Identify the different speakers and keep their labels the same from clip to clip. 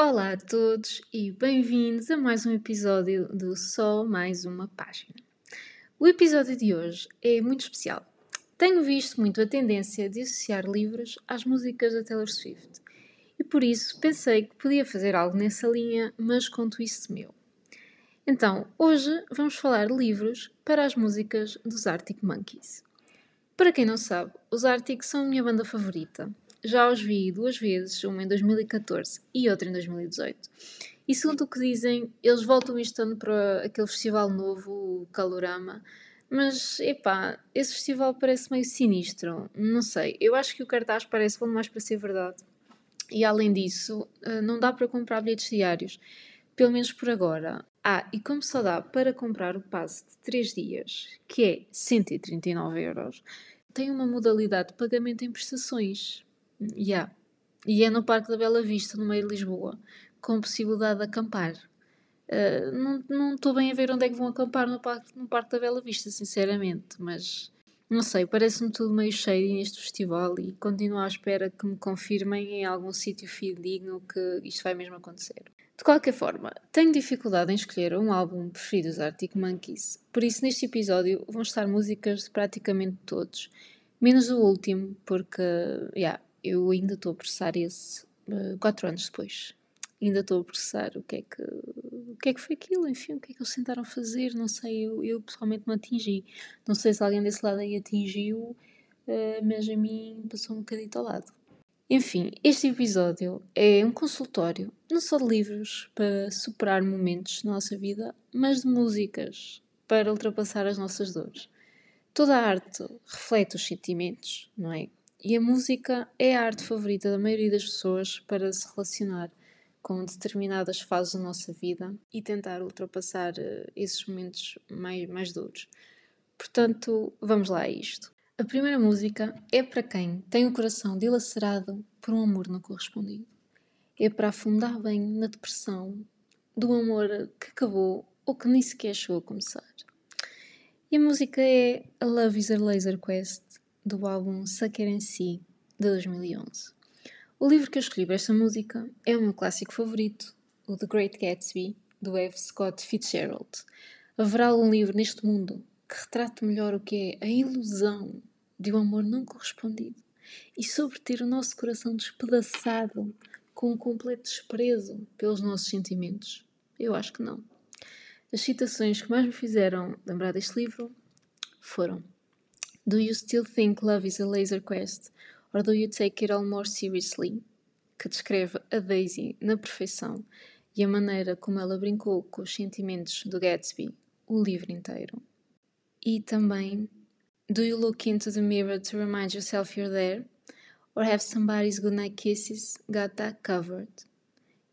Speaker 1: Olá a todos e bem-vindos a mais um episódio do Só Mais Uma Página. O episódio de hoje é muito especial. Tenho visto muito a tendência de associar livros às músicas da Taylor Swift e por isso pensei que podia fazer algo nessa linha, mas com twist meu. Então, hoje vamos falar de livros para as músicas dos Arctic Monkeys. Para quem não sabe, os Arctic são a minha banda favorita já os vi duas vezes, uma em 2014 e outra em 2018. E segundo o que dizem, eles voltam este ano para aquele festival novo, o Calorama. Mas, epá, esse festival parece meio sinistro. Não sei, eu acho que o cartaz parece bom mais para ser verdade. E além disso, eh, não dá para comprar bilhetes diários. Pelo menos por agora. Ah, e como só dá para comprar o passe de 3 dias, que é 139 euros, tem uma modalidade de pagamento em prestações. Yeah. E é no Parque da Bela Vista, no meio de Lisboa, com possibilidade de acampar. Uh, não estou bem a ver onde é que vão acampar no Parque, no Parque da Bela Vista, sinceramente, mas não sei, parece-me tudo meio cheio neste festival e continuo à espera que me confirmem em algum sítio fidedigno que isto vai mesmo acontecer. De qualquer forma, tenho dificuldade em escolher um álbum preferido dos Arctic Monkeys, por isso neste episódio vão estar músicas de praticamente todos, menos o último, porque, yeah, eu ainda estou a processar esse uh, quatro anos depois. Ainda estou a processar o que é que o que é que foi aquilo, enfim, o que é que eles tentaram fazer, não sei, eu, eu pessoalmente não atingi. Não sei se alguém desse lado aí atingiu, uh, mas a mim passou um bocadito ao lado. Enfim, este episódio é um consultório, não só de livros para superar momentos na nossa vida, mas de músicas para ultrapassar as nossas dores. Toda a arte reflete os sentimentos, não é? E a música é a arte favorita da maioria das pessoas para se relacionar com determinadas fases da nossa vida e tentar ultrapassar uh, esses momentos mais, mais duros. Portanto, vamos lá a isto. A primeira música é para quem tem o coração dilacerado por um amor não correspondido. É para afundar bem na depressão do amor que acabou ou que nem sequer chegou a começar. E a música é A Love is a Laser Quest do álbum Sucker and See, de 2011. O livro que eu escolhi para esta música é o meu clássico favorito, o The Great Gatsby, do F. Scott Fitzgerald. Haverá algum livro neste mundo que retrate melhor o que é a ilusão de um amor não correspondido e sobre ter o nosso coração despedaçado com um completo desprezo pelos nossos sentimentos? Eu acho que não. As citações que mais me fizeram lembrar deste livro foram Do you still think love is a laser quest? Or do you take it all more seriously? Que descreve a Daisy na perfeição e a maneira como ela brincou com os sentimentos do Gatsby o livro inteiro. E também Do you look into the mirror to remind yourself you're there? Or have somebody's goodnight kisses got that covered?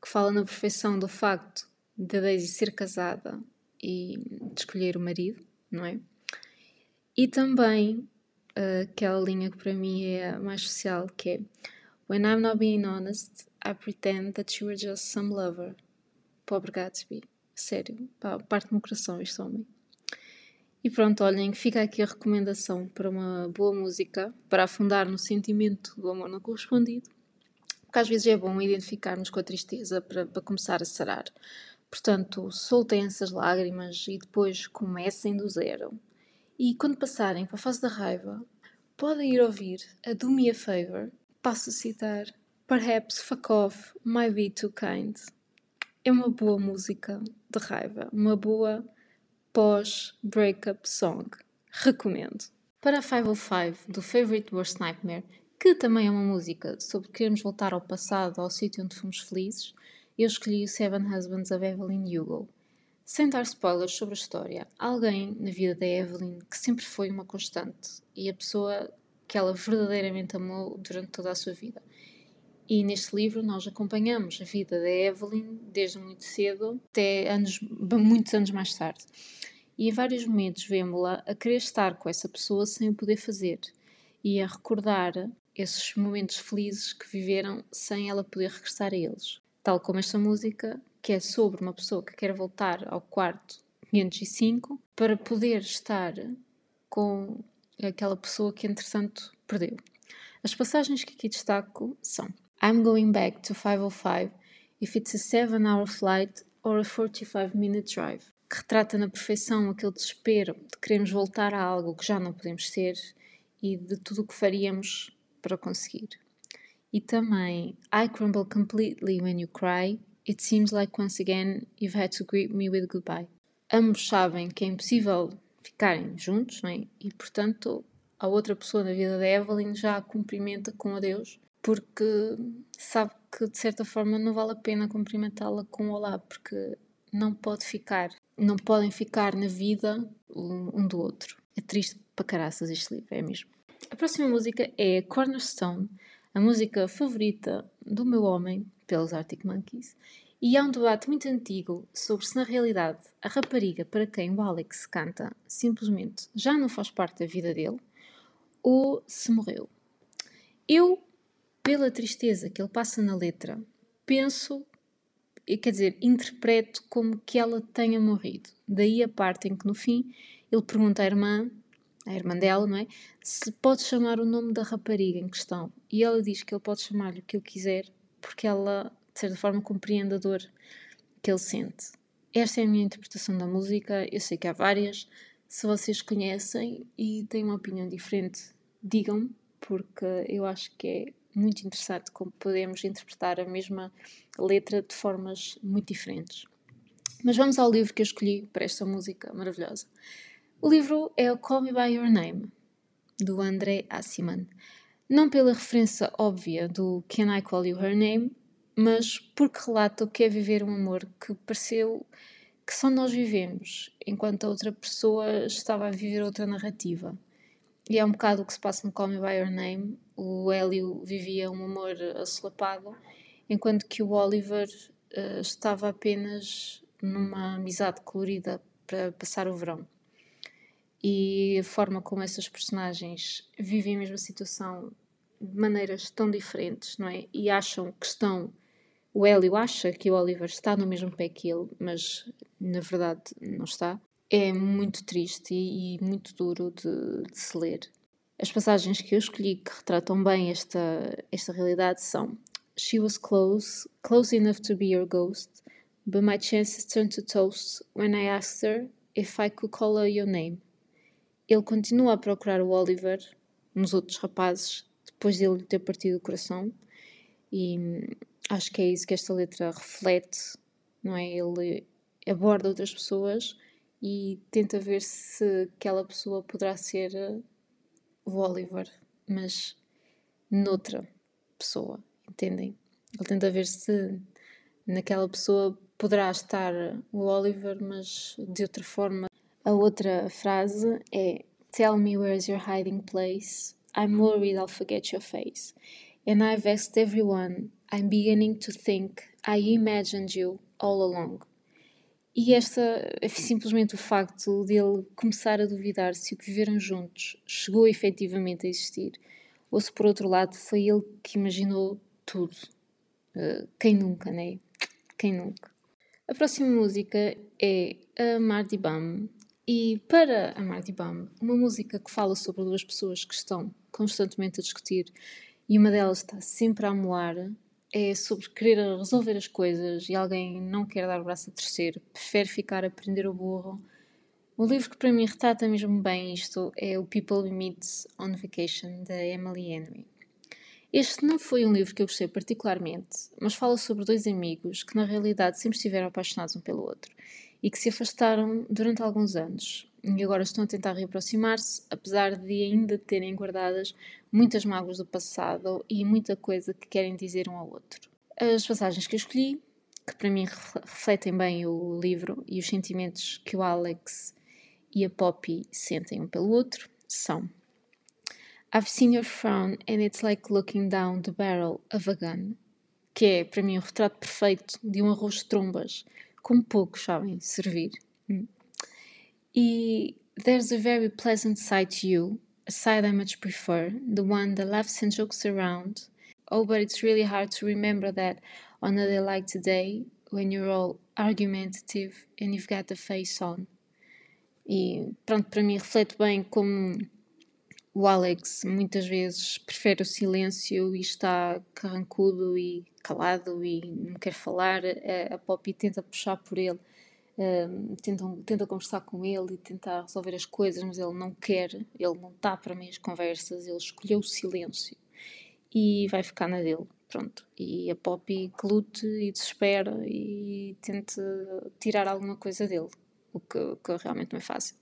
Speaker 1: Que fala na perfeição do facto de Daisy ser casada e de escolher o marido, não é? E também uh, aquela linha que para mim é a mais especial, que é When I'm not being honest, I pretend that you are just some lover. Pobre Gatsby. Sério, pá, parte-me o coração este homem. E pronto, olhem, fica aqui a recomendação para uma boa música, para afundar no sentimento do amor não correspondido, porque às vezes é bom identificarmos com a tristeza para, para começar a sarar. Portanto, soltem essas lágrimas e depois comecem do zero. E quando passarem para a fase da raiva, podem ir ouvir a Do Me a Favor. Passo a citar: Perhaps Fuck Off Might Be Too Kind. É uma boa música de raiva, uma boa pós-breakup song. Recomendo. Para a 505 do Favorite Worst Nightmare, que também é uma música sobre queremos voltar ao passado, ao sítio onde fomos felizes, eu escolhi o Seven Husbands of Evelyn Hugo. Sem dar spoilers sobre a história, há alguém na vida da Evelyn que sempre foi uma constante e a pessoa que ela verdadeiramente amou durante toda a sua vida. E neste livro nós acompanhamos a vida da Evelyn desde muito cedo até anos, muitos anos mais tarde. E em vários momentos vemos-la a querer estar com essa pessoa sem o poder fazer e a recordar esses momentos felizes que viveram sem ela poder regressar a eles. Tal como esta música que é sobre uma pessoa que quer voltar ao quarto 505 para poder estar com aquela pessoa que entretanto perdeu. As passagens que aqui destaco são I'm going back to 505 if it's a 7-hour flight or a 45-minute drive, que retrata na perfeição aquele desespero de queremos voltar a algo que já não podemos ser e de tudo o que faríamos para conseguir. E também I crumble completely when you cry. It seems like once again you've had to greet me with goodbye. Ambos sabem que é impossível ficarem juntos, não é? E portanto a outra pessoa na vida da Evelyn já a cumprimenta com adeus, porque sabe que de certa forma não vale a pena cumprimentá-la com olá, porque não pode ficar, não podem ficar na vida um do outro. É triste para caraças este livro, é mesmo. A próxima música é Cornerstone, a música favorita do meu homem, pelos Arctic Monkeys, e há um debate muito antigo sobre se na realidade a rapariga para quem o Alex canta simplesmente já não faz parte da vida dele ou se morreu. Eu, pela tristeza que ele passa na letra, penso, quer dizer, interpreto como que ela tenha morrido. Daí a parte em que no fim ele pergunta à irmã, à irmã dela, não é? Se pode chamar o nome da rapariga em questão. E ela diz que ele pode chamar-lhe o que ele quiser, porque ela, de certa forma, compreende a dor que ele sente. Esta é a minha interpretação da música. Eu sei que há várias. Se vocês conhecem e têm uma opinião diferente, digam-me, porque eu acho que é muito interessante como podemos interpretar a mesma letra de formas muito diferentes. Mas vamos ao livro que eu escolhi para esta música maravilhosa. O livro é o Call Me By Your Name, do André Assiman. Não pela referência óbvia do Can I Call You Her Name, mas porque relata o que é viver um amor que pareceu que só nós vivemos, enquanto a outra pessoa estava a viver outra narrativa. E é um bocado o que se passa no Call Me By Your Name. O Hélio vivia um amor assolapado, enquanto que o Oliver uh, estava apenas numa amizade colorida para passar o verão. E a forma como essas personagens vivem a mesma situação de maneiras tão diferentes, não é? E acham que estão. O Hélio acha que o Oliver está no mesmo pé que ele, mas na verdade não está é muito triste e, e muito duro de, de, se ler. As passagens que eu escolhi que retratam bem esta, esta realidade são She was close, close enough to be your ghost, but my chances turned to toast when I asked her if I could call her your name. Ele continua a procurar o Oliver nos outros rapazes depois dele ter partido o coração e acho que é isso que esta letra reflete, não é? Ele aborda outras pessoas e tenta ver se aquela pessoa poderá ser eh, o Oliver, mas noutra pessoa, entendem? Ele tenta ver se naquela pessoa poderá estar o Oliver, mas de outra forma. A outra frase é Tell me where's your hiding place. I'm worried I'll forget your face. And I've asked everyone. I'm beginning to think I imagined you all along. E esta é simplesmente o facto dele começar a duvidar se o que viveram juntos chegou efetivamente a existir, ou se por outro lado foi ele que imaginou tudo. Uh, quem nunca, né? Quem nunca? A próxima música é a Mardi Bam. E para a Mardi Bam, uma música que fala sobre duas pessoas que estão constantemente a discutir e uma delas está sempre a amoar, é sobre querer resolver as coisas e alguém não quer dar o braço a terceiro, prefere ficar a prender o burro. O livro que para mim retrata mesmo bem isto é o People We Meet on Vacation, da Emily Henry. Este não foi um livro que eu gostei particularmente, mas fala sobre dois amigos que na realidade sempre estiveram apaixonados um pelo outro e que se afastaram durante alguns anos e agora estão a tentar reaproximar-se, apesar de ainda terem guardadas muitas mágoas do passado e muita coisa que querem dizer um ao outro. As passagens que eu escolhi, que para mim refletem bem o livro e os sentimentos que o Alex e a Poppy sentem um pelo outro, são I've seen your frown and it's like looking down the barrel of a gun, que é para mim o retrato perfeito de um arroz de trombas, como poucos sabem servir. Hum. E there's a very pleasant side to you, a side I much prefer, the one that laughs and jokes around. Oh, but it's really hard to remember that on a day like today, when you're all argumentative and you've got the face on. E pronto, para mim reflete bem como o Alex muitas vezes prefere o silêncio e está carrancudo e calado e não quer falar. A, a Poppy tenta puxar por ele, um, tenta, tenta conversar com ele e tentar resolver as coisas, mas ele não quer, ele não está para meias conversas, ele escolheu o silêncio e vai ficar na dele. Pronto. E a Poppy que lute e desespera e tente tirar alguma coisa dele, o que, que realmente não é fácil.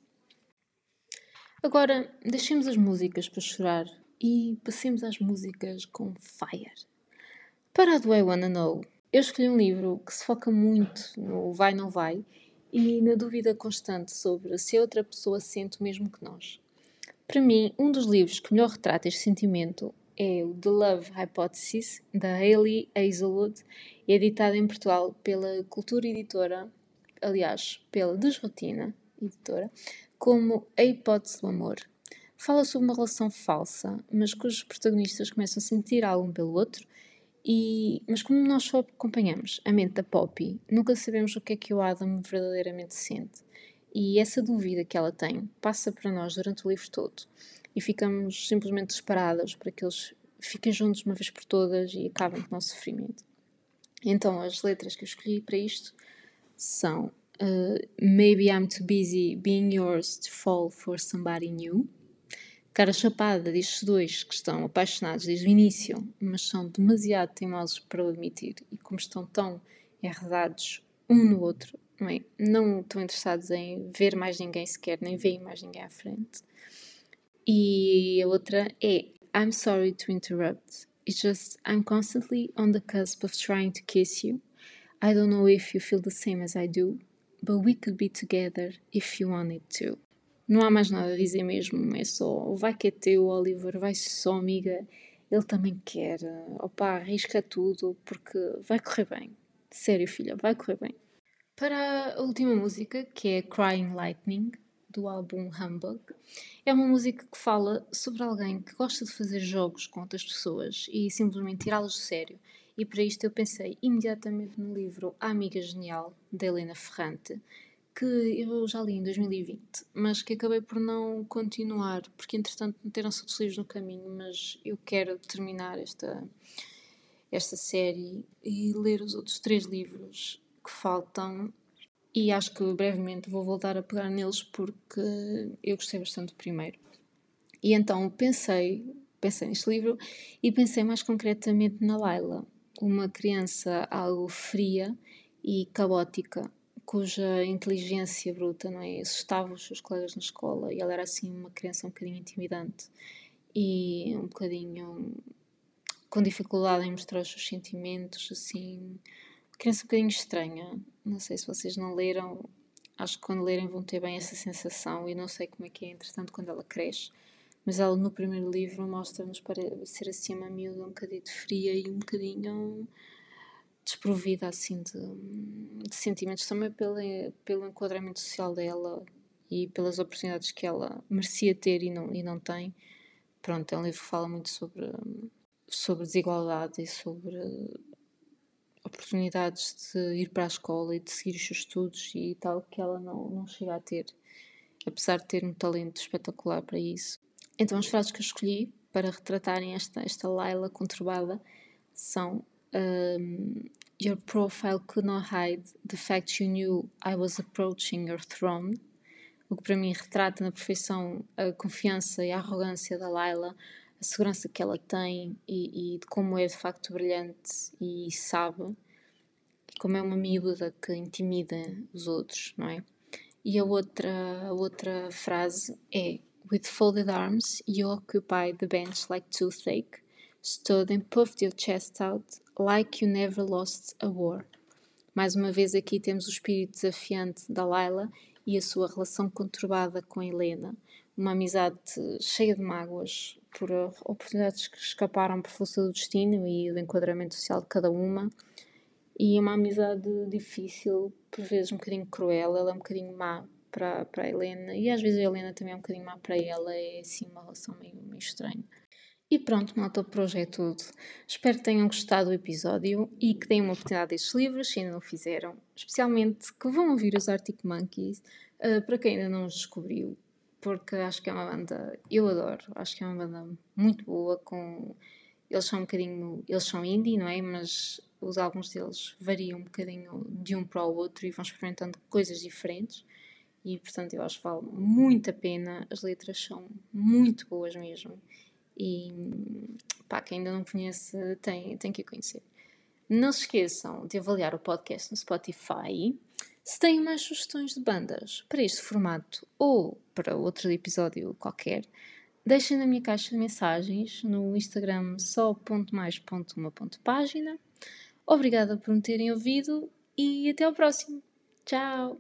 Speaker 1: Agora, deixemos as músicas para chorar e passemos às músicas com fire. Para a do I Wanna Know, eu escolhi um livro que se foca muito no vai não vai e na dúvida constante sobre se a outra pessoa sente o mesmo que nós. Para mim, um dos livros que melhor retrata este sentimento é o The Love Hypothesis, da Hayley Hazelwood, editado em Portugal pela Cultura Editora, aliás, pela Desrotina Editora, como A Hipótese do Amor. Fala sobre uma relação falsa, mas cujos protagonistas começam a sentir algo pelo outro, e, mas como nós só acompanhamos a mente da Poppy, nunca sabemos o que é que o Adam verdadeiramente sente. E essa dúvida que ela tem passa para nós durante o livro todo e ficamos simplesmente desesperadas para que eles fiquem juntos uma vez por todas e acabem com o nosso sofrimento. Então, as letras que eu escolhi para isto são uh, Maybe I'm too busy being yours to fall for somebody new. Cara chapada destes dois que estão apaixonados desde o início, mas são demasiado teimosos para o admitir e como estão tão enredados um no outro, não, é? não estão interessados em ver mais ninguém sequer, nem veem mais ninguém à frente. E a outra é I'm sorry to interrupt. It's just I'm constantly on the cusp of trying to kiss you. I don't know if you feel the same as I do, but we could be together if you wanted to. Não há mais nada a dizer mesmo, é só vai que é teu, Oliver, vai só, amiga. Ele também quer. Opa, arrisca tudo porque vai correr bem. Sério, filha, vai correr bem. Para a última música, que é Crying Lightning, do álbum Humbug. É uma música que fala sobre alguém que gosta de fazer jogos com outras pessoas e simplesmente tirá-los de sério. E para isto eu pensei imediatamente no livro A Amiga Genial, da Helena Ferrante, que eu já li em 2020, mas que acabei por não continuar, porque entretanto meteram-se livros no caminho, mas eu quero terminar esta, esta série e ler os outros três livros que faltam e acho que brevemente vou voltar a pegar neles porque eu gostei bastante do primeiro. E então pensei, pensei neste livro e pensei mais concretamente na Laila, uma criança algo fria e caótica, cuja inteligência bruta não é, assustava os seus colegas na escola e ela era assim uma criança um bocadinho intimidante e um bocadinho com dificuldade em mostrar os seus sentimentos, assim, criança um bocadinho estranha. Não sei se vocês não leram, acho que quando lerem vão ter bem essa sensação e não sei como é que é, entretanto, quando ela cresce. Mas ela no primeiro livro mostra-nos para ser assim uma miúda um bocadinho fria e um bocadinho desprovida assim de, de sentimentos também pelo, pelo enquadramento social dela e pelas oportunidades que ela merecia ter e não, e não tem. Pronto, é um livro que fala muito sobre, sobre desigualdade e sobre oportunidades de ir para a escola e de seguir os seus estudos e tal, que ela não, não chega a ter, apesar de ter um talento espetacular para isso. Então, as frases que eu escolhi para retratarem esta, esta Laila conturbada são um, Your profile could not hide the fact you knew I was approaching your throne. O que para mim retrata na perfeição a confiança e a arrogância da Laila, a segurança que ela tem e, e, de como é de facto brilhante e sabe, como é uma miúda que intimida os outros, não é? E a outra, a outra frase é With folded arms, you occupy the bench like toothache, stood and puffed your chest out like you never lost a war. Mais uma vez aqui temos o espírito desafiante da Laila e a sua relação conturbada com Helena, uma amizade cheia de mágoas por oportunidades que escaparam por força do destino e do enquadramento social de cada uma, e uma amizade difícil, por vezes um bocadinho cruel, ela é um bocadinho má para, para a Helena e às vezes a Helena também é um bocadinho má para ela, é assim uma relação meio, meio estranha. E pronto, malta, por hoje é tudo. Espero que tenham gostado do episódio e que deem uma oportunidade a estes livros, se ainda não fizeram. Especialmente que vão ouvir os Arctic Monkeys, uh, para quem ainda não os descobriu, porque acho que é uma banda, eu adoro, acho que é uma banda muito boa, com... Eles são um bocadinho, eles são indie, não é? Mas os álbuns deles variam um bocadinho de um para o outro e vão experimentando coisas diferentes. E portanto eu acho que vale muito a pena. As letras são muito boas mesmo. E pá, quem ainda não conhece tem, tem que conhecer. Não se esqueçam de avaliar o podcast no Spotify. Se têm mais sugestões de bandas para este formato ou para outro episódio qualquer, deixem na minha caixa de mensagens no Instagram só.mais.uma.página. Obrigada por me terem ouvido e até ao próximo. Tchau!